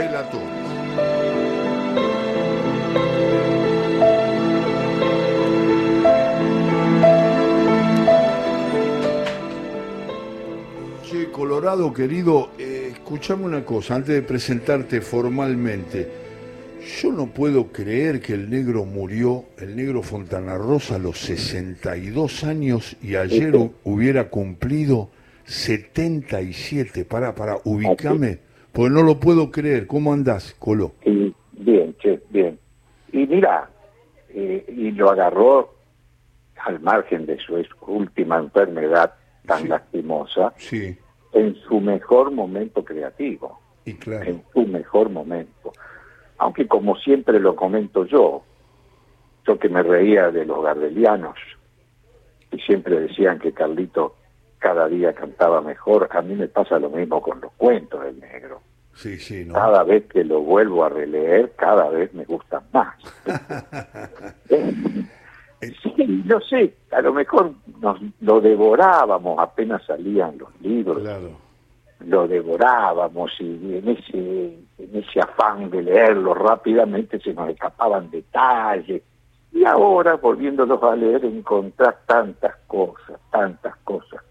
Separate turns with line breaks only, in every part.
relatores. Che, Colorado querido, eh, escuchame una cosa, antes de presentarte formalmente. Yo no puedo creer que el negro murió, el negro Fontana Rosa, a los 62 años y ayer hu- hubiera cumplido 77. Para, para, ubicame, porque no lo puedo creer. ¿Cómo andás, Colo?
Y bien, che, bien. Y mira, eh, y lo agarró al margen de su última enfermedad tan
Sí.
lastimosa,
Sí,
en su mejor momento creativo,
y claro.
en su mejor momento. Aunque como siempre lo comento yo, yo que me reía de los gardelianos, y siempre decían que Carlito cada día cantaba mejor, a mí me pasa lo mismo con los cuentos del negro.
Sí, sí, ¿no?
Cada vez que lo vuelvo a releer, cada vez me gustan más. Sí, no sé, a lo mejor nos lo devorábamos apenas salían los libros,
Claro.
lo devorábamos y en ese, en ese afán de leerlo rápidamente se nos escapaban detalles. Y ahora, volviéndolos a leer, encontrás tantas cosas, tantas cosas.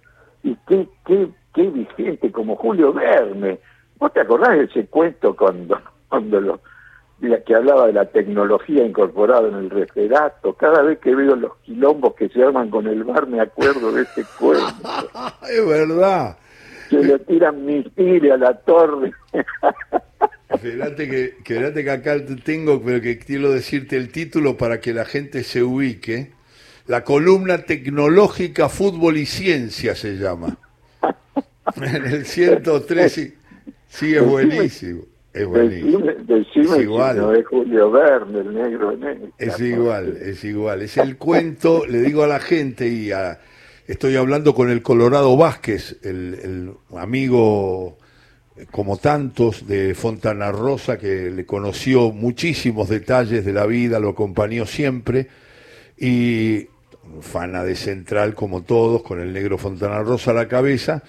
Y qué, qué, qué vigente, como Julio Verne. ¿Vos te acordás de ese cuento cuando, cuando lo, la que hablaba de la tecnología incorporada en el referato? Cada vez que veo los quilombos que se arman con el bar me acuerdo de ese cuento.
es verdad.
que le tiran misiles a la torre.
Fíjate que, que, acá te tengo, pero que quiero decirte el título para que la gente se ubique. La columna tecnológica Fútbol y Ciencia se llama. En el 103, sí, sí es buenísimo. Es buenísimo.
Decime, decime
Es
si
igual.
no es Julio Verne, el negro de negro.
Es igual, es igual. Es el cuento, le digo a la gente y a- estoy hablando con el Colorado Vázquez, el, el amigo eh, como tantos de Fontana Rosa que le conoció muchísimos detalles de la vida, lo acompañó siempre y fana de Central como todos, con el negro Fontana Rosa a la cabeza.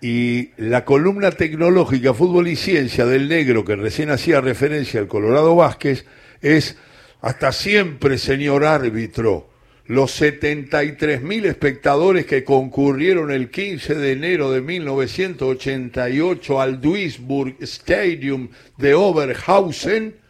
Y la columna tecnológica Fútbol y Ciencia del negro que recién hacía referencia al Colorado Vázquez es hasta siempre, señor árbitro. Los 73 mil espectadores que concurrieron el 15 de enero de 1988 al Duisburg Stadium de Oberhausen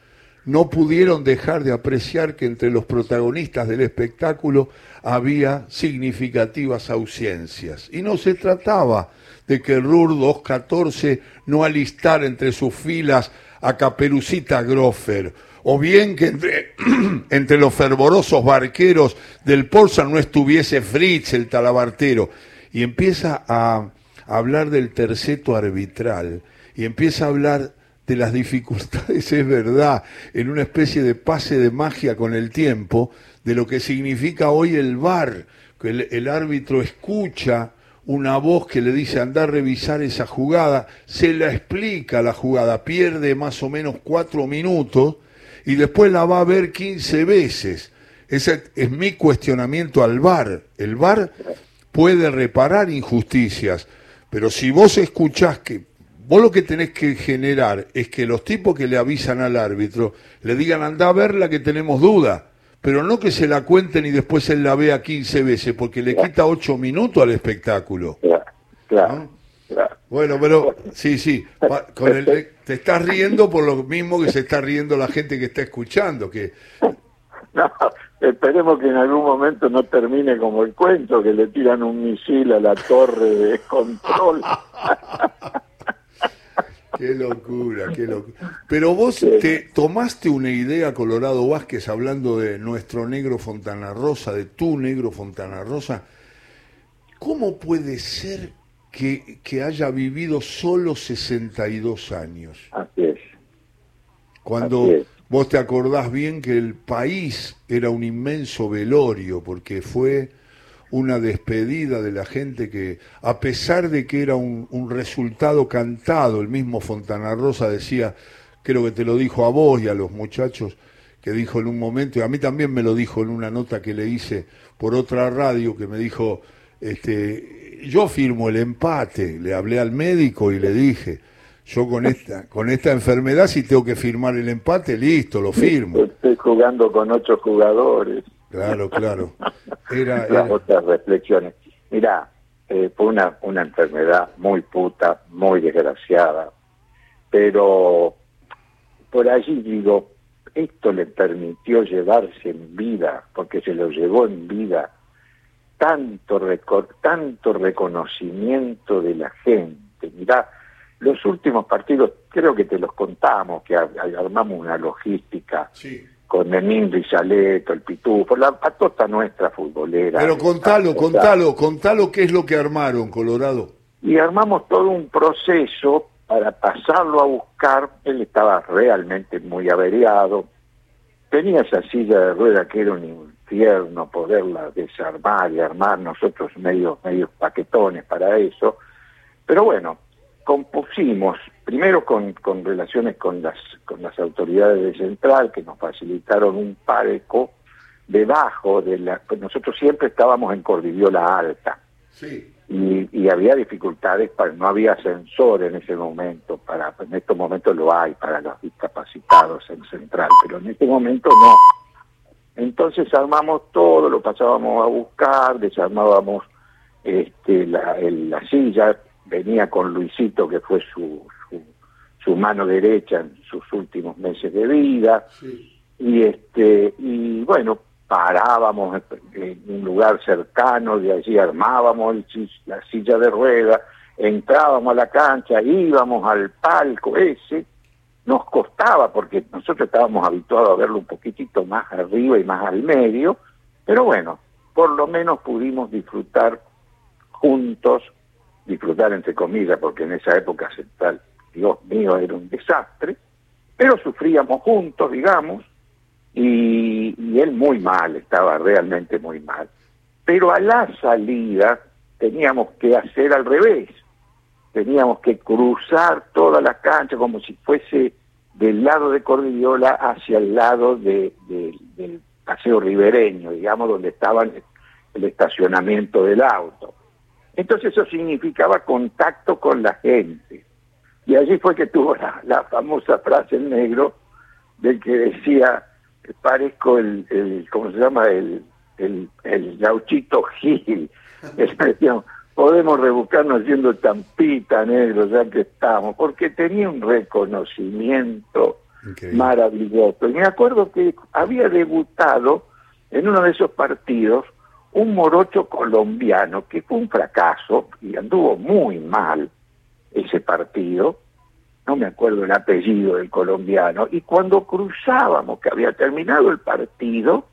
no pudieron dejar de apreciar que entre los protagonistas del espectáculo había significativas ausencias. Y no se trataba de que RUR 214 no alistara entre sus filas a Caperucita Groffer, o bien que entre, entre los fervorosos barqueros del Porza no estuviese Fritz, el talabartero, y empieza a hablar del terceto arbitral, y empieza a hablar de las dificultades, es verdad, en una especie de pase de magia con el tiempo, de lo que significa hoy el VAR, que el, árbitro escucha una voz que le dice anda a revisar esa jugada, se la explica la jugada, pierde más o menos cuatro minutos y después la va a ver 15 veces. Ese es mi cuestionamiento al VAR. El VAR puede reparar injusticias, pero si vos escuchás que vos lo que tenés que generar es que los tipos que le avisan al árbitro le digan anda a verla que tenemos duda, pero no que se la cuenten y después él la vea 15 veces, porque le quita 8 minutos al espectáculo.
Claro, claro,
¿no?
claro.
Bueno, pero sí, sí, con el, te estás riendo por lo mismo que se está riendo la gente que está escuchando, que
No, esperemos que en algún momento no termine como el cuento, que le tiran un misil a la torre de control.
Qué locura, qué locura. Pero vos te tomaste una idea, Colorado Vázquez, hablando de nuestro negro Fontana Rosa, de tu negro Fontana Rosa. ¿Cómo puede ser que, que haya vivido solo 62 años?
Así es.
Cuando
Así es.
vos te acordás bien que el país era un inmenso velorio, porque fue una despedida de la gente que, a pesar de que era un, resultado cantado, el mismo Fontana Rosa decía, creo que te lo dijo a vos y a los muchachos, que dijo en un momento, y a mí también me lo dijo en una nota que le hice por otra radio, que me dijo, este, yo firmo el empate, le hablé al médico y le dije, yo con esta, con esta enfermedad, si tengo que firmar el empate, listo, lo firmo.
Estoy jugando con ocho jugadores.
Claro, claro.
Era, Las otras reflexiones. Mira, eh, fue una, una enfermedad muy puta, muy desgraciada, pero por allí digo, esto le permitió llevarse en vida, porque se lo llevó en vida, tanto, tanto reconocimiento de la gente. Mirá, los últimos partidos, creo que te los contamos, que armamos una logística con Memín Rizaleto, el Pitufo, la patota nuestra futbolera.
Pero contalo, contalo, contalo qué es lo que armaron, Colorado.
Y armamos todo un proceso para pasarlo a buscar, él estaba realmente muy averiado, tenía esa silla de rueda que era un infierno poderla desarmar y armar nosotros medios, medios paquetones para eso, pero bueno, compusimos, primero con, con relaciones con las, con las autoridades de Central, que nos facilitaron un parco debajo de la... Pues nosotros siempre estábamos en Cordillera Alta. Y, y, había dificultades, para, no había ascensor en ese momento, para en estos momentos lo hay para los discapacitados en Central, pero en este momento no. Entonces armamos todo, lo pasábamos a buscar, desarmábamos este, la, la silla, venía con Luisito, que fue su, su, mano derecha en sus últimos meses de vida, y este y bueno, parábamos en un lugar cercano, de allí armábamos la silla de ruedas, entrábamos a la cancha, íbamos al palco ese, nos costaba porque nosotros estábamos habituados a verlo un poquitito más arriba y más al medio, pero bueno, por lo menos pudimos disfrutar juntos disfrutar entre comillas, porque en esa época central, Dios mío, era un desastre, pero sufríamos juntos, digamos, y, él muy mal, estaba realmente muy mal. Pero a la salida teníamos que hacer al revés, teníamos que cruzar toda la cancha como si fuese del lado de Cordillola hacia el lado de, del paseo ribereño, digamos, donde estaba el estacionamiento del auto. Entonces eso significaba contacto con la gente. Y allí fue que tuvo la, famosa frase en negro del que decía, parezco el, el ¿cómo se llama? El, el, el gauchito Gil. podemos rebuscarnos haciendo tampita negro ya que estamos, porque tenía un reconocimiento maravilloso. Y me acuerdo que había debutado en uno de esos partidos un morocho colombiano que fue un fracaso y anduvo muy mal ese partido, no me acuerdo el apellido del colombiano, y cuando cruzábamos, que había terminado el partido,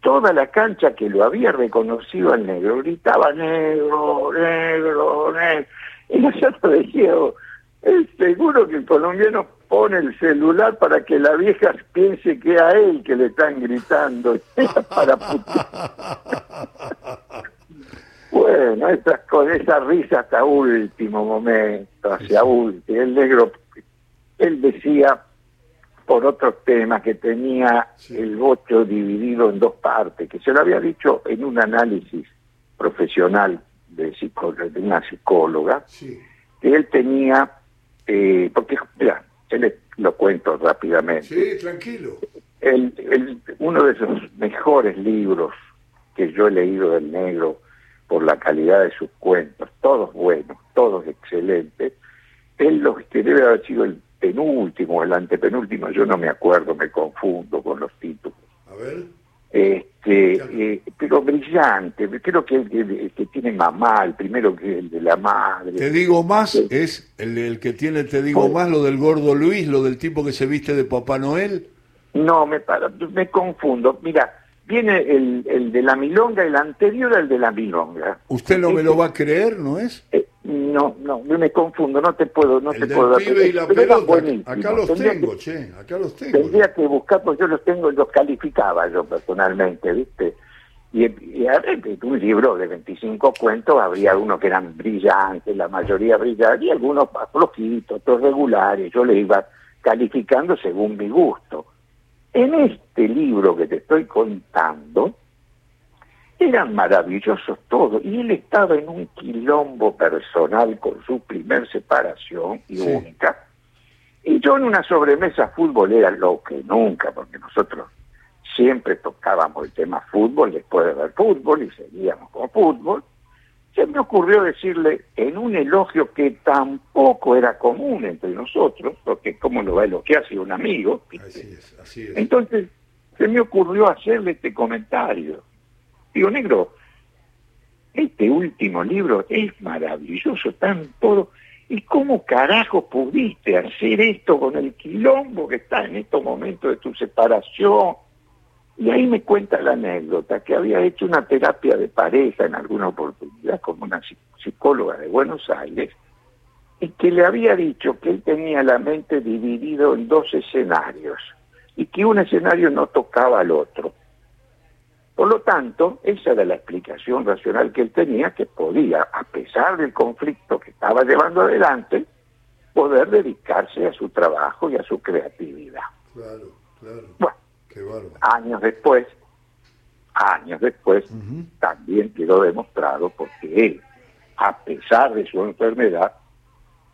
toda la cancha que lo había reconocido al negro gritaba negro, negro, negro, y nosotros decíamos, es seguro que el colombiano pone el celular para que la vieja piense que a él que le están gritando. para bueno, esas, con esa risa hasta último momento, hacia último. El negro, él decía por otros temas que tenía el voto dividido en dos partes, que se lo había dicho en un análisis profesional de, de una psicóloga, que él tenía eh, porque, mira, lo cuento rápidamente.
Sí, tranquilo.
El, uno de esos mejores libros que yo he leído del negro por la calidad de sus cuentos, todos buenos, todos excelentes, él lo que debe haber sido el penúltimo, el antepenúltimo, yo no me acuerdo, me confundo con los títulos.
A ver.
Este, eh, pero brillante, creo que el, que tiene mamá, el primero que el de la madre.
Te digo más, es el, el, que tiene, te digo más, lo del gordo Luis, lo del tipo que se viste de Papá Noel.
No, me, me confundo. Mira, viene el, el de la milonga, el anterior al de la milonga.
¿Usted no me lo va a creer, no es?
No, no, yo me confundo, no te puedo, no
te
puedo dar.
y la pelota, acá los tengo, che, acá los tengo.
Tendría que buscar, porque yo los tengo, los calificaba yo personalmente, ¿viste? Y, y un libro de 25 cuentos, habría algunos que eran brillantes, la mayoría brillantes, y algunos flojitos, otros regulares, yo le iba calificando según mi gusto. En este libro que te estoy contando, eran maravillosos todos, y él estaba en un quilombo personal con su primer separación y única, y yo en una sobremesa futbolera, lo que nunca, porque nosotros siempre tocábamos el tema fútbol después de ver fútbol y seguíamos con fútbol, se me ocurrió decirle en un elogio que tampoco era común entre nosotros, porque cómo lo va a elogiar si un amigo. Así es, así es. Entonces se me ocurrió hacerle este comentario. Digo, negro, este último libro es maravilloso, están todos... ¿Y cómo carajo pudiste hacer esto con el quilombo que está en estos momentos de tu separación? Y ahí me cuenta la anécdota que había hecho una terapia de pareja en alguna oportunidad como una psicóloga de Buenos Aires y que le había dicho que él tenía la mente dividido en dos escenarios y que un escenario no tocaba al otro. Por lo tanto, esa era la explicación racional que él tenía, que podía, a pesar del conflicto que estaba llevando adelante, poder dedicarse a su trabajo y a su creatividad. Claro, claro. Bueno, años después, años después, también quedó demostrado porque él, a pesar de su enfermedad,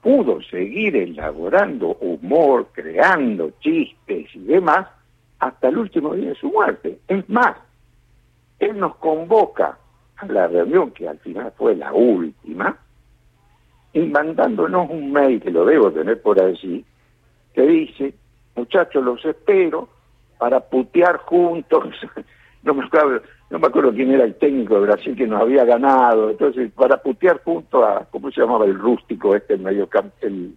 pudo seguir elaborando humor, creando chistes y demás, hasta el último día de su muerte. Es más, él nos convoca a la reunión, que al final fue la última, y mandándonos un mail, que lo debo tener por allí, que dice, muchachos, los espero para putear juntos. no, me acuerdo, no me acuerdo quién era el técnico de Brasil que nos había ganado. Entonces, para putear junto a, ¿cómo se llamaba el rústico este, el, mediocamp el,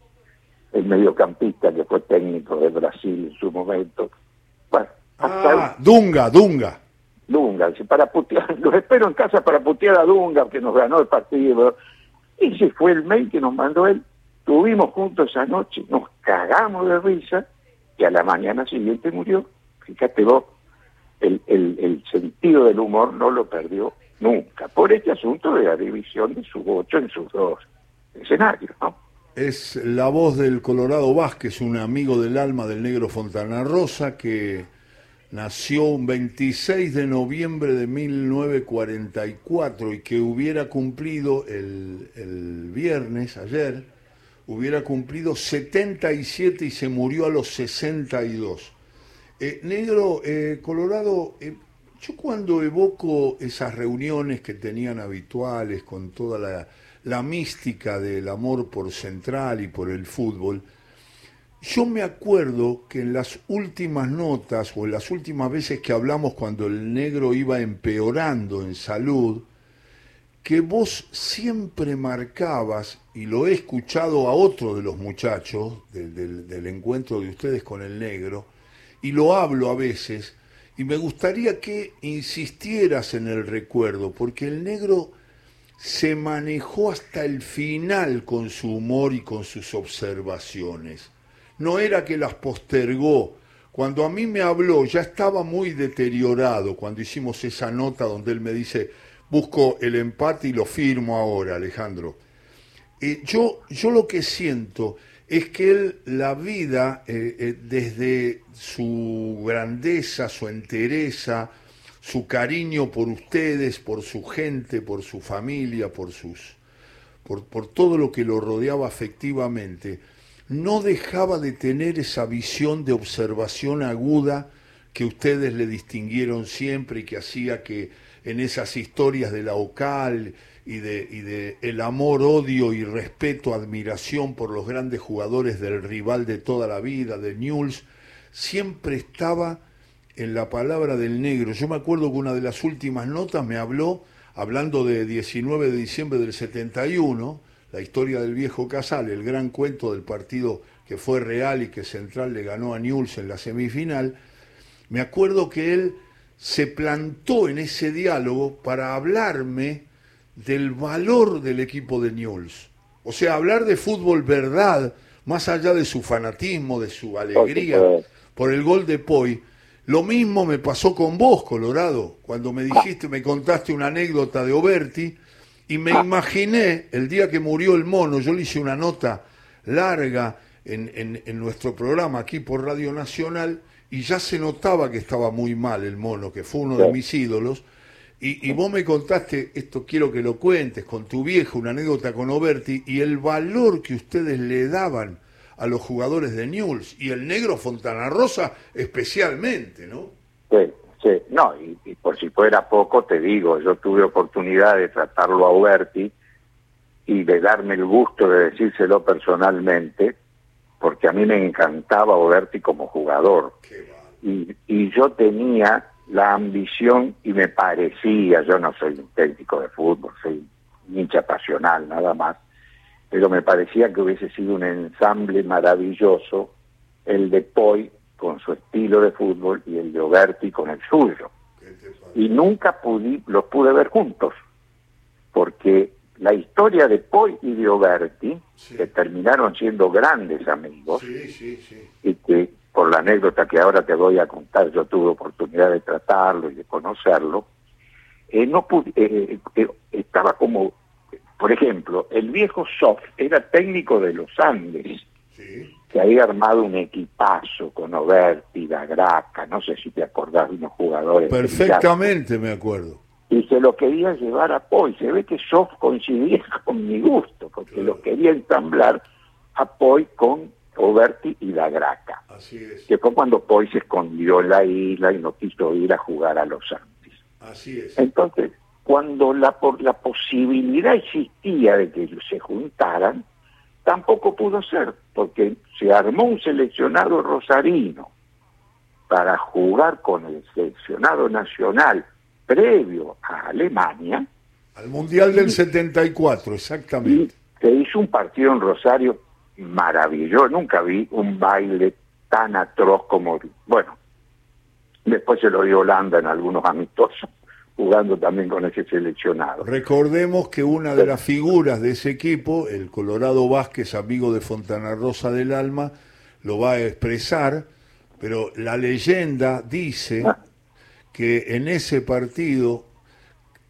el mediocampista que fue técnico de Brasil en su momento?
Bueno, ah, Dunga, Dunga.
Dunga, para putear, los espero en casa para putear a Dunga, que nos ganó el partido. Ese fue el mail que nos mandó él. Tuvimos juntos esa noche, nos cagamos de risa y a la mañana siguiente murió. Fíjate vos, el, el, sentido del humor no lo perdió nunca, por este asunto de la división de su ocho en sus dos escenarios, ¿no?
Es la voz del Colorado Vázquez, un amigo del alma del negro Fontana Rosa, que nació un 26 de noviembre de 1944 y que hubiera cumplido el, viernes, ayer, hubiera cumplido 77 y se murió a los 62. Eh, negro, eh, Colorado, eh, yo cuando evoco esas reuniones que tenían habituales con toda la, la mística del amor por Central y por el fútbol, yo me acuerdo que en las últimas notas o en las últimas veces que hablamos cuando el negro iba empeorando en salud, que vos siempre marcabas, y lo he escuchado a otro de los muchachos del, encuentro de ustedes con el negro, y lo hablo a veces, y me gustaría que insistieras en el recuerdo, porque el negro se manejó hasta el final con su humor y con sus observaciones no era que las postergó. Cuando a mí me habló, ya estaba muy deteriorado cuando hicimos esa nota donde él me dice, busco el empate y lo firmo ahora, Alejandro. Eh, yo, yo lo que siento es que él, la vida, eh, eh, desde su grandeza, su entereza, su cariño por ustedes, por su gente, por su familia, por sus, por, por todo lo que lo rodeaba afectivamente, no dejaba de tener esa visión de observación aguda que ustedes le distinguieron siempre y que hacía que en esas historias de la OCAL y de, y de el amor, odio y respeto, admiración por los grandes jugadores del rival de toda la vida, de Newell's, siempre estaba en la palabra del negro. Yo me acuerdo que una de las últimas notas me habló, hablando de 19 de diciembre del 71, la historia del viejo Casal, el gran cuento del partido que fue real y que Central le ganó a Newell's en la semifinal, me acuerdo que él se plantó en ese diálogo para hablarme del valor del equipo de Newell's. O sea, hablar de fútbol verdad, más allá de su fanatismo, de su alegría por el gol de Poi. Lo mismo me pasó con vos, Colorado, cuando me dijiste, me contaste una anécdota de Oberti, y me imaginé el día que murió el mono, yo le hice una nota larga en, en, nuestro programa aquí por Radio Nacional y ya se notaba que estaba muy mal el mono, que fue uno de mis ídolos. Y, vos me contaste, esto quiero que lo cuentes, con tu viejo, una anécdota con Oberti, y el valor que ustedes le daban a los jugadores de Newell's, y el negro Fontana Rosa especialmente, ¿no?
Sí, sí, no, y, por si fuera poco, te digo, yo tuve oportunidad de tratarlo a Oberti y de darme el gusto de decírselo personalmente, porque a mí me encantaba Oberti como jugador. Y, y yo tenía la ambición y me parecía, yo no soy un técnico de fútbol, soy un hincha pasional nada más, pero me parecía que hubiese sido un ensamble maravilloso el de Poi con su estilo de fútbol y el de Oberti con el suyo. Y nunca pude, los pude ver juntos, porque la historia de Poi y de Oberti, que terminaron siendo grandes amigos, y que por la anécdota que ahora te voy a contar, yo tuve oportunidad de tratarlo y de conocerlo, eh, no eh, eh, estaba como, por ejemplo, el viejo Soft era técnico de los Andes, que había armado un equipazo con Oberti, Graca, no sé si te acordás de unos jugadores.
Perfectamente me acuerdo.
Y se lo quería llevar a Poi. Se ve que Soft coincidía con mi gusto, porque lo quería ensamblar a Poi con Oberti y la Graca.
Así es.
Que fue cuando Poi se escondió en la isla y no quiso ir a jugar a los Andes.
Así es.
Entonces, cuando la, por la posibilidad existía de que se juntaran, tampoco pudo ser, porque se armó un seleccionado rosarino para jugar con el seleccionado nacional previo a Alemania.
Al Mundial del 74, exactamente.
Y se hizo un partido en Rosario maravilloso. Nunca vi un baile tan atroz como, bueno, después se lo dio Holanda en algunos amistosos, jugando también con ese seleccionado.
Recordemos que una de las figuras de ese equipo, el Colorado Vázquez, amigo de Fontana Rosa del Alma, lo va a expresar, pero la leyenda dice ah. que en ese partido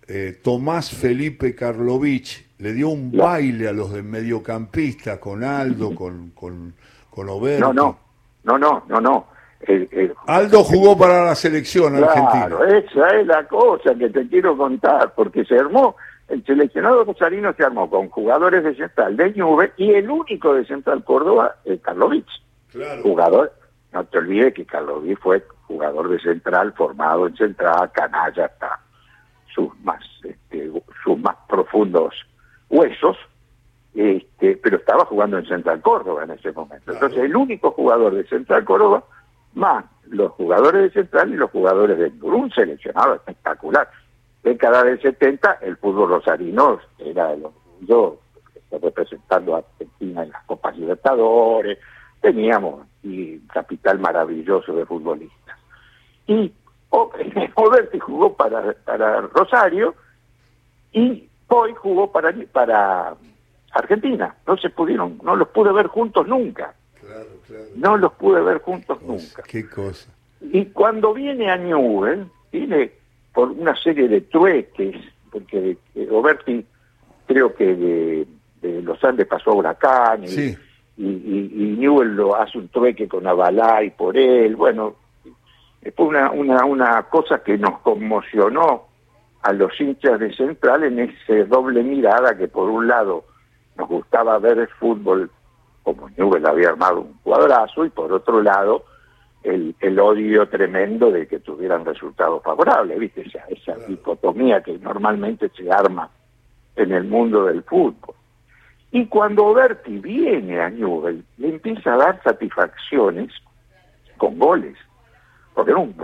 eh, Tomás Felipe Karlovich le dio un baile a los de mediocampista con Aldo, con, con, con No,
no, no, no, no, no.
Aldo jugó para la selección
claro, esa es la cosa que te quiero contar, porque se armó, el seleccionado rosarino se armó con jugadores de Central de Juve y el único de Central Córdoba es Karlovich.
Claro.
Jugador, no te olvides que Karlovich fue jugador de Central, formado en Central, canalla hasta sus más, este, sus más profundos huesos, este, pero estaba jugando en Central Córdoba en ese momento. Entonces el único jugador de Central Córdoba, más los jugadores de Central y los jugadores de un seleccionado espectacular. Década del 70, el fútbol rosarino era el yo representando a Argentina en las Copas Libertadores, teníamos y capital maravilloso de futbolistas. Y Oberti jugó para, para Rosario y Hoy jugó para, para Argentina. No se pudieron, no los pude ver juntos nunca. No los pude ver juntos nunca.
Qué cosa.
Y cuando viene a Newell, viene por una serie de trueques, porque Roberti creo que de, Los Andes pasó a Huracán y, y, Newell lo hace un trueque con Avalay por él. Bueno, fue una, una, una cosa que nos conmocionó a los hinchas de Central en ese doble mirada que por un lado nos gustaba ver el fútbol como Newell había armado un cuadrazo y por otro lado el, el odio tremendo de que tuvieran resultados favorables, ¿viste? Esa, esa dicotomía que normalmente se arma en el mundo del fútbol. Y cuando Berti viene a Newell, le empieza a dar satisfacciones con goles porque era, un,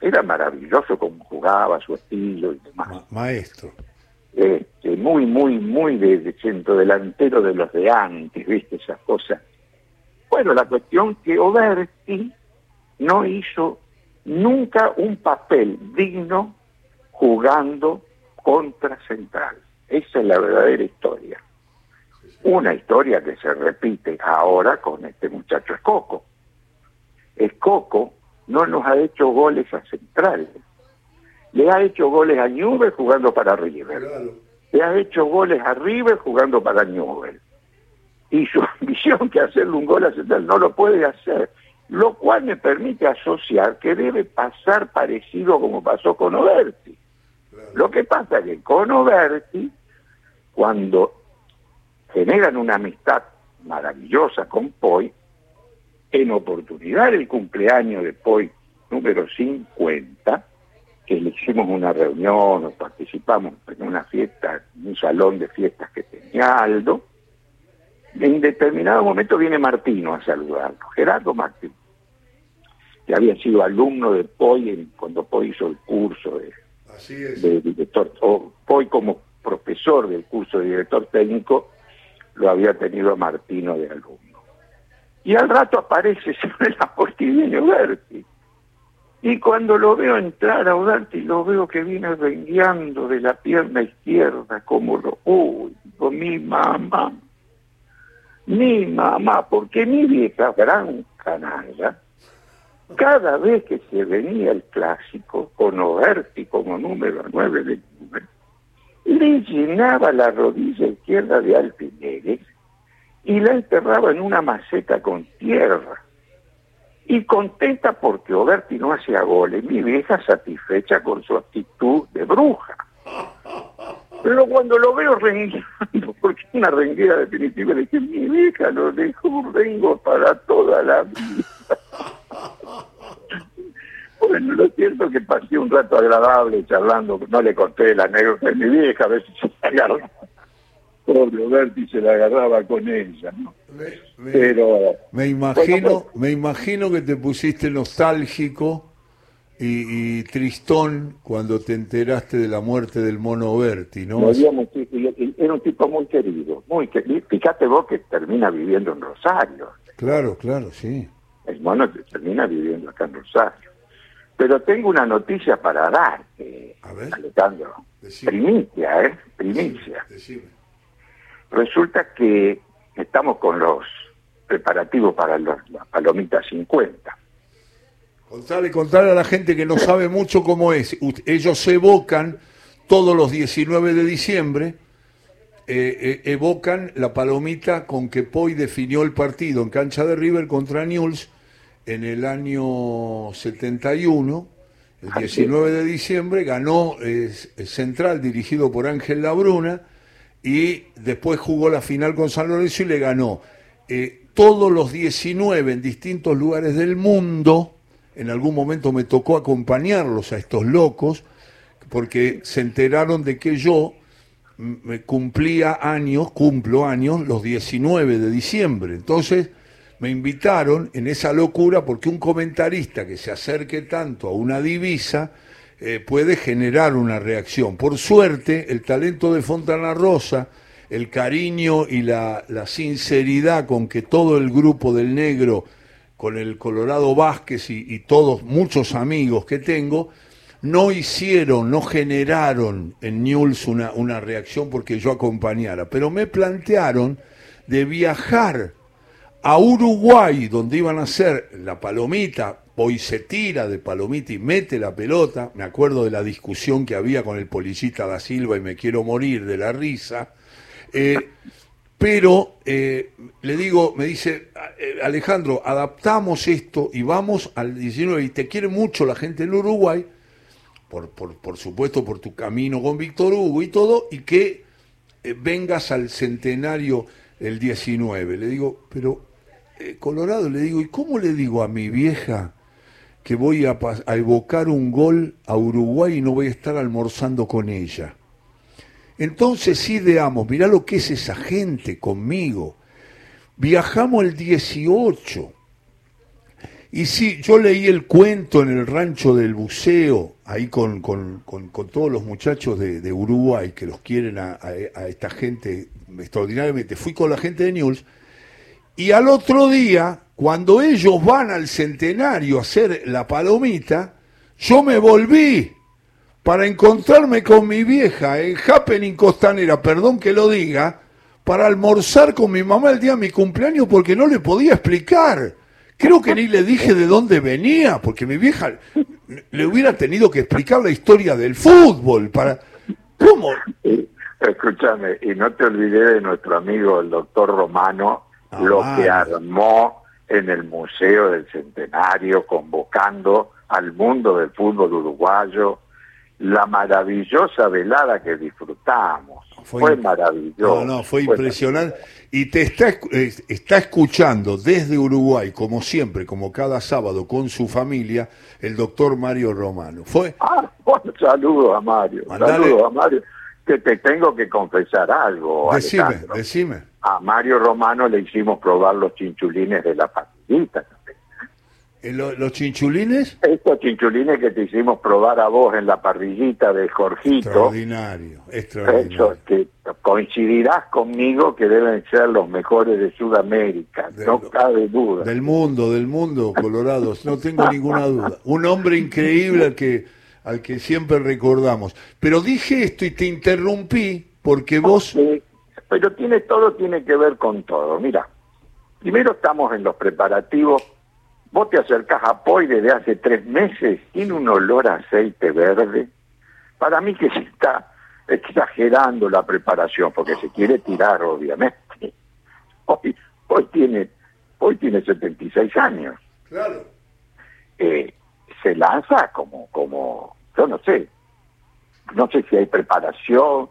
era maravilloso como jugaba, su estilo y demás.
maestro.
Este, muy, muy, muy de, centro delantero de los de antes, ¿viste? Esas cosas. Bueno, la cuestión que Oberti no hizo nunca un papel digno jugando contra Central. Esa es la verdadera historia. Una historia que se repite ahora con este muchacho Escoco. Escoco no nos ha hecho goles a Central. Le ha hecho goles a Newell jugando para River. Le ha hecho goles a River jugando para Newell. Y su ambición que hacerle un gol a Central no lo puede hacer. Lo cual me permite asociar que debe pasar parecido como pasó con Oberti. Lo que pasa es que con Oberti, cuando generan una amistad maravillosa con Poi, en oportunidad del cumpleaños de Poi número 50, que le hicimos una reunión o participamos en una fiesta, en un salón de fiestas que tenía Aldo, en determinado momento viene Martino a saludarlo, Gerardo Martín, que había sido alumno de Poi cuando Poi hizo el curso de, de director, o Poi como profesor del curso de director técnico, lo había tenido a Martino de alumno. Y al rato aparece sobre la postilla Berti. Y cuando lo veo entrar a Udarti, lo veo que viene rengueando de la pierna izquierda, como lo... Uy, mi mamá, mi mamá, porque mi vieja gran canalla, cada vez que se venía el clásico, con Oberti como número 9 del número, le llenaba la rodilla izquierda de alfileres y la enterraba en una maceta con tierra y contenta porque Oberti no hacía goles, mi vieja satisfecha con su actitud de bruja. Pero cuando lo veo rengueando, porque es una renguera definitiva, le dije, mi vieja lo dejó rengo para toda la vida. bueno, lo cierto que pasé un rato agradable charlando, no le conté la anécdota de mi vieja, a si se agarró pobre Berti se la agarraba con ella, ¿no?
Me, Pero me imagino, me imagino que te pusiste nostálgico y, tristón cuando te enteraste de la muerte del mono Berti, ¿no?
era un tipo muy querido, muy querido. Fíjate vos que termina viviendo en Rosario.
Claro, claro, sí.
El mono termina viviendo acá en Rosario. Pero tengo una noticia para darte, A ver, Alejandro. Primicia, ¿eh? Primicia. decime Resulta que estamos con los preparativos para los, la palomita 50.
Contale, contale a la gente que no sabe mucho cómo es. Ellos se evocan todos los 19 de diciembre, eh, eh, evocan la palomita con que Poi definió el partido en cancha de River contra Newell's en el año 71. El 19 de diciembre ganó Central dirigido por Ángel Labruna y después jugó la final con San Lorenzo y le ganó. Eh, todos los 19 en distintos lugares del mundo, en algún momento me tocó acompañarlos a estos locos, porque se enteraron de que yo me cumplía años, cumplo años, los 19 de diciembre. Entonces me invitaron en esa locura porque un comentarista que se acerque tanto a una divisa, eh, puede generar una reacción. Por suerte, el talento de Fontana Rosa, el cariño y la, sinceridad con que todo el grupo del negro, con el Colorado Vázquez y, todos, muchos amigos que tengo, no hicieron, no generaron en Newell's una, una reacción porque yo acompañara, pero me plantearon de viajar a Uruguay, donde iban a hacer la palomita Se tira de palomita y mete la pelota. Me acuerdo de la discusión que había con el policista da Silva y me quiero morir de la risa. Eh, pero eh, le digo, me dice, eh, Alejandro, adaptamos esto y vamos al 19 y te quiere mucho la gente en Uruguay, por, por, por supuesto por tu camino con Víctor Hugo y todo, y que vengas al centenario el 19. Le digo, pero Colorado, le digo, ¿y cómo le digo a mi vieja que voy a, evocar un gol a Uruguay y no voy a estar almorzando con ella. Entonces ideamos, mirá lo que es esa gente conmigo. Viajamos el 18. Y sí, yo leí el cuento en el rancho del buceo, ahí con, con, todos los muchachos de, Uruguay que los quieren a, esta gente extraordinariamente. Fui con la gente de News y al otro día cuando ellos van al centenario a hacer la palomita, yo me volví para encontrarme con mi vieja en Happening Costanera, perdón que lo diga, para almorzar con mi mamá el día de mi cumpleaños porque no le podía explicar. Creo que ni le dije de dónde venía, porque mi vieja le hubiera tenido que explicar la historia del fútbol para... ¿Cómo?
Escúchame, y no te olvides de nuestro amigo el doctor Romano, lo ah, que armó en el Museo del Centenario, convocando al mundo del fútbol uruguayo, la maravillosa velada que disfrutamos. Fue, maravilloso.
No, no, fue, impresionante. Y te está, está escuchando desde Uruguay, como siempre, como cada sábado, con su familia, el doctor Mario Romano. Fue.
Ah, bueno, saludo a Mario. Saludo a Mario. Que te tengo que confesar algo.
Decime, decime.
A Mario Romano le hicimos probar los chinchulines de la pastillita
¿Los chinchulines?
Estos chinchulines que te hicimos probar a vos en la parrillita de Jorgito.
Extraordinario, extraordinario.
que coincidirás conmigo que deben ser los mejores de Sudamérica, no cabe duda.
Del mundo, del mundo, Colorado, no tengo ninguna duda. Un hombre increíble que, al que siempre recordamos. Pero dije esto y te interrumpí porque vos...
pero tiene todo, tiene que ver con todo. Mira, primero estamos en los preparativos Vos te acercás a Poi desde hace tres meses, tiene un olor a aceite verde. Para mí que se está exagerando la preparación, porque se quiere tirar, obviamente. Hoy, hoy tiene hoy tiene 76 años.
Claro.
Eh, se lanza como, como, yo no sé, no sé si hay preparación,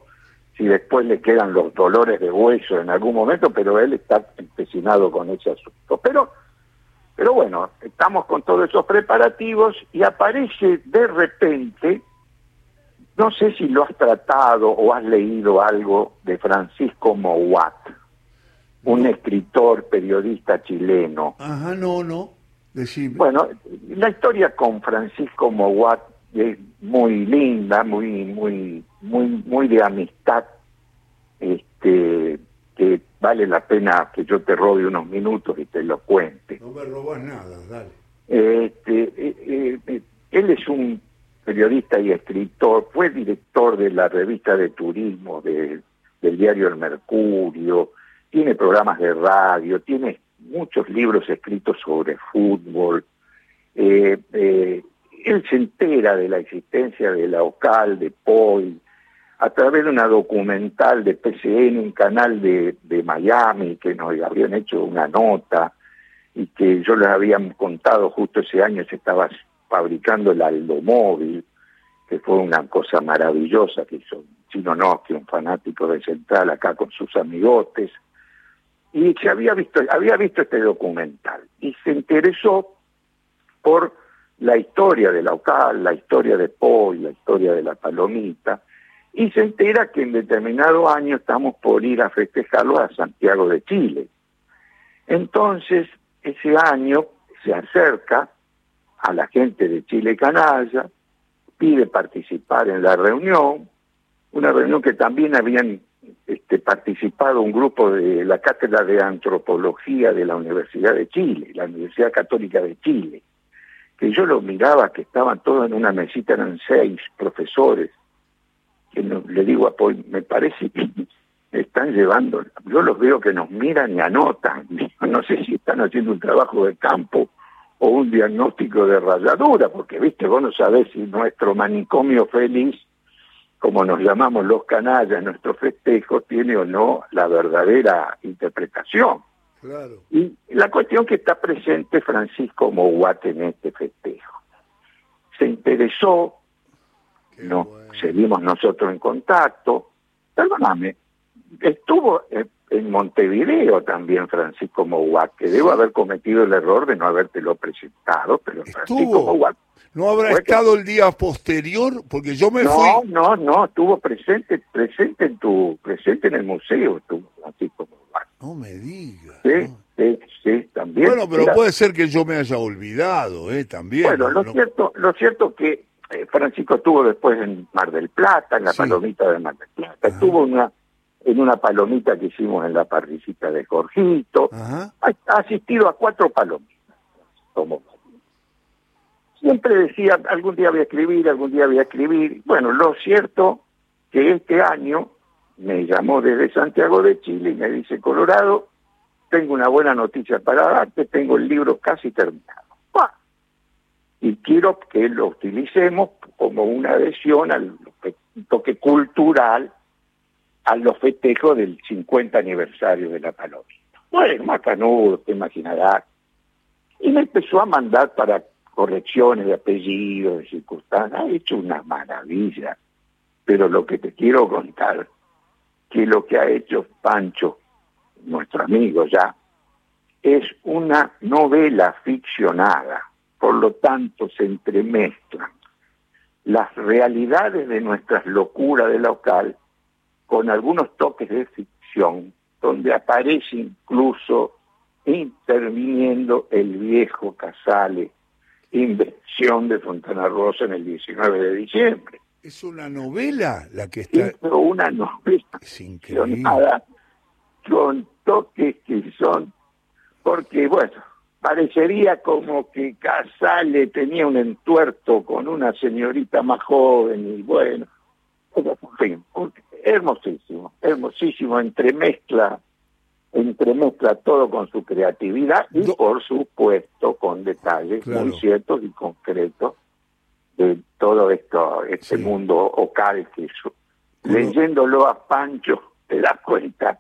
si después le quedan los dolores de hueso en algún momento, pero él está empecinado con ese asunto. Pero pero bueno, estamos con todos esos preparativos y aparece de repente, no sé si lo has tratado o has leído algo de Francisco Mouat, un escritor, periodista chileno.
Ajá, no, no. Decime.
Bueno, la historia con Francisco Mouat es muy linda, muy, muy, muy, muy de amistad, este, que vale la pena que yo te robe unos minutos y te lo cuente.
No me robas nada, dale.
Este, eh, eh, eh, él es un periodista y escritor, fue director de la revista de turismo del diario El Mercurio, tiene programas de radio, tiene muchos libros escritos sobre fútbol. él se entera de la existencia de la OCAL, de POI, a través de una documental de PCN, un canal de, Miami, que nos habían hecho una nota y que yo les había contado justo ese año se estaba fabricando el Aldomóvil, que fue una cosa maravillosa que hizo Chino Nosky, un fanático de Central acá con sus amigotes, y se había visto, había visto este documental y se interesó por la historia de la OCAL, la historia de Poi, la historia de la Palomita, y se entera que en determinado año estamos por ir a festejarlo a Santiago de Chile. Entonces, ese año se acerca a la gente de Chile Canalla, pide participar en la reunión, una reunión que también habían este, participado un grupo de la Cátedra de Antropología de la Universidad de Chile, la Universidad Católica de Chile, que yo lo miraba que estaban todos en una mesita, eran seis profesores, que le digo a Paul, me parece que están llevando, yo los veo que nos miran y anotan, no sé si están haciendo un trabajo de campo o un diagnóstico de rayadura, porque viste, vos no sabés si nuestro manicomio feliz, como nos llamamos los canallas, nuestro festejo, tiene o no la verdadera interpretación.
Claro.
Y la cuestión que está presente Francisco Mouat en este festejo. Se interesó, no, seguimos nosotros en contacto. Perdóname, estuvo en Montevideo también Francisco Mouat, que debo haber cometido el error de no habértelo presentado, pero Francisco Mouat...
¿No habrá estado el día posterior? Porque yo me
no,
fui...
No, no, estuvo presente, presente en tu, presente en el museo, estuvo Francisco Mouat.
No me digas.
Sí, sí, sí, también.
Bueno, pero puede ser que yo me haya olvidado, ¿eh? También.
Bueno, lo, cierto, lo cierto que eh, Francisco estuvo después en Mar del Plata, en la palomita de Mar del Plata, estuvo una, en una palomita que hicimos en la parricita de Jorgito, ha, asistido a cuatro palomitas. Como... Siempre decía, algún día voy a escribir, algún día voy a escribir. Bueno, lo cierto que este año me llamó desde Santiago de Chile y me dice, Colorado, tengo una buena noticia para darte, tengo el libro casi terminado y quiero que lo utilicemos como una adhesión al toque cultural a los festejos del 50 aniversario de la palomita. Bueno, macanudo, te imaginarás. Y me empezó a mandar para correcciones de apellidos, de circunstancias, ha hecho una maravilla. Pero lo que te quiero contar, que lo que ha hecho Pancho, nuestro amigo ya, es una novela ficcionada, por lo tanto se entremezclan las realidades de nuestras locuras de local con algunos toques de ficción, donde aparece incluso interviniendo el viejo Casale, invención de Fontana Rosa en el 19 de diciembre.
¿Es una novela la que está...?
Es una novela
es increíble.
con toques que son... Porque, bueno, parecería como que Casale tenía un entuerto con una señorita más joven y bueno, en fin, hermosísimo, hermosísimo, entremezcla, entremezcla todo con su creatividad y por supuesto con detalles muy ciertos y concretos de todo esto, este mundo ocal que leyéndolo a Pancho te das cuenta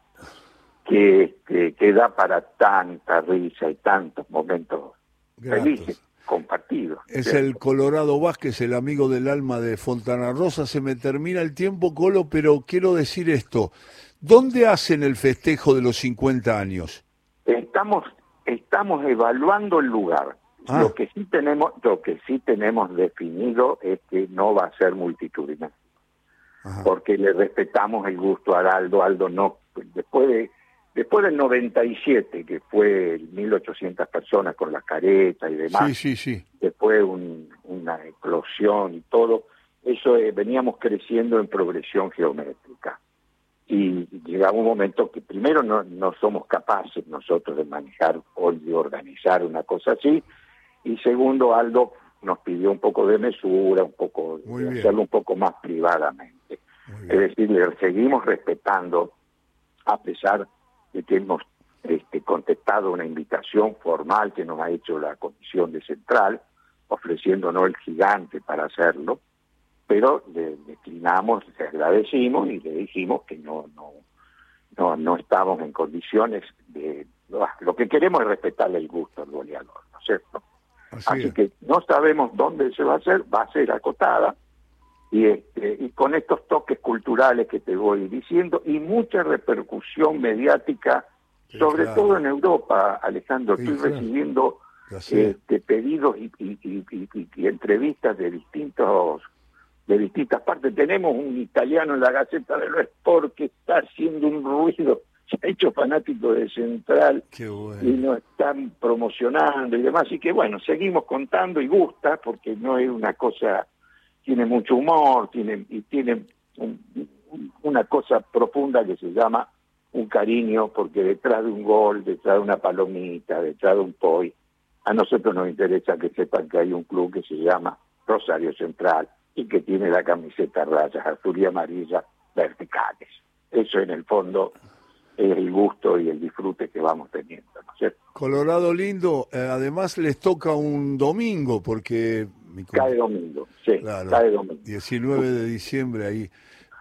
que, que, da para tanta risa y tantos momentos felices compartidos.
Es el Colorado Vázquez, el amigo del alma de Fontana Rosa. Se me termina el tiempo, Colo, pero quiero decir esto. ¿Dónde hacen el festejo de los 50 años?
Estamos, estamos evaluando el lugar. Ah. Lo que sí tenemos, lo que sí tenemos definido es que no va a ser multitudinario. Porque le respetamos el gusto a Aldo. Aldo no, después de Después del 97, que fue 1.800 personas con la careta y demás,
sí, sí, sí.
después una explosión y todo, eso eh, veníamos creciendo en progresión geométrica. Y llegaba un momento que primero no, no somos capaces nosotros de manejar o de organizar una cosa así, y segundo Aldo nos pidió un poco de mesura, un poco de hacerlo un poco más privadamente. Es decir, le seguimos respetando a pesar de que hemos este, contestado una invitación formal que nos ha hecho la Comisión de Central, ofreciéndonos el gigante para hacerlo, pero le declinamos, le agradecimos y le dijimos que no, no, no, no estamos en condiciones de... Lo que queremos es respetarle el gusto al goleador, ¿no es cierto? Así, que no sabemos dónde se va a hacer, va a ser acotada, y, este, y con estos toques culturales que te voy diciendo y mucha repercusión mediática, sobre todo en Europa, Alejandro. estoy recibiendo este, pedidos y, y, entrevistas de distintos de distintas partes. Tenemos un italiano en la Gaceta de los Sport que está haciendo un ruido, se ha hecho fanático de Central y nos están promocionando y demás. Así que bueno, seguimos contando y gusta porque no es una cosa tiene mucho humor, tiene, y tiene una cosa profunda que se llama un cariño, porque detrás de un gol, detrás de una palomita, detrás de un poi, a nosotros nos interesa que sepan que hay un club que se llama Rosario Central y que tiene la camiseta rayas azul y amarilla verticales. Eso en el fondo es el gusto y el disfrute que vamos teniendo,
Colorado lindo, eh, además les toca un domingo porque
Cae domingo, sí, cae domingo.
19 de diciembre ahí.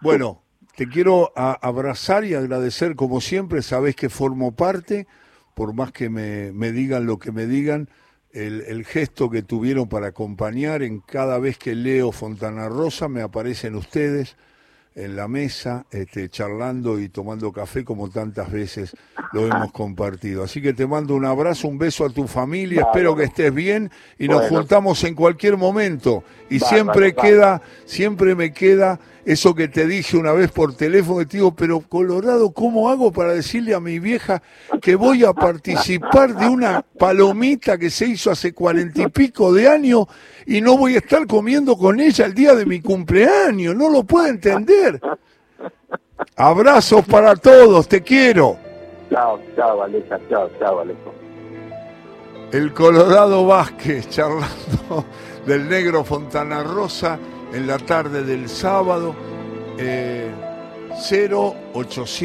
Bueno, te quiero abrazar y agradecer como siempre, sabes que formo parte, por más que me, me digan lo que me digan, el, el, gesto que tuvieron para acompañar en cada vez que leo Fontana Rosa, me aparecen ustedes en la mesa, este, charlando y tomando café como tantas veces lo hemos compartido. Así que te mando un abrazo, un beso a tu familia, espero que estés bien y nos juntamos en cualquier momento. Y siempre queda, siempre me queda eso que te dije una vez por teléfono, y te digo, pero Colorado, ¿cómo hago para decirle a mi vieja que voy a participar de una palomita que se hizo hace cuarenta y pico de años y no voy a estar comiendo con ella el día de mi cumpleaños? No lo puedo entender. Abrazos para todos, te quiero.
Chao, chao, Aleja, chao, chao, Alejo.
El Colorado Vázquez charlando del negro Fontana Rosa en la tarde del sábado, eh, 0800.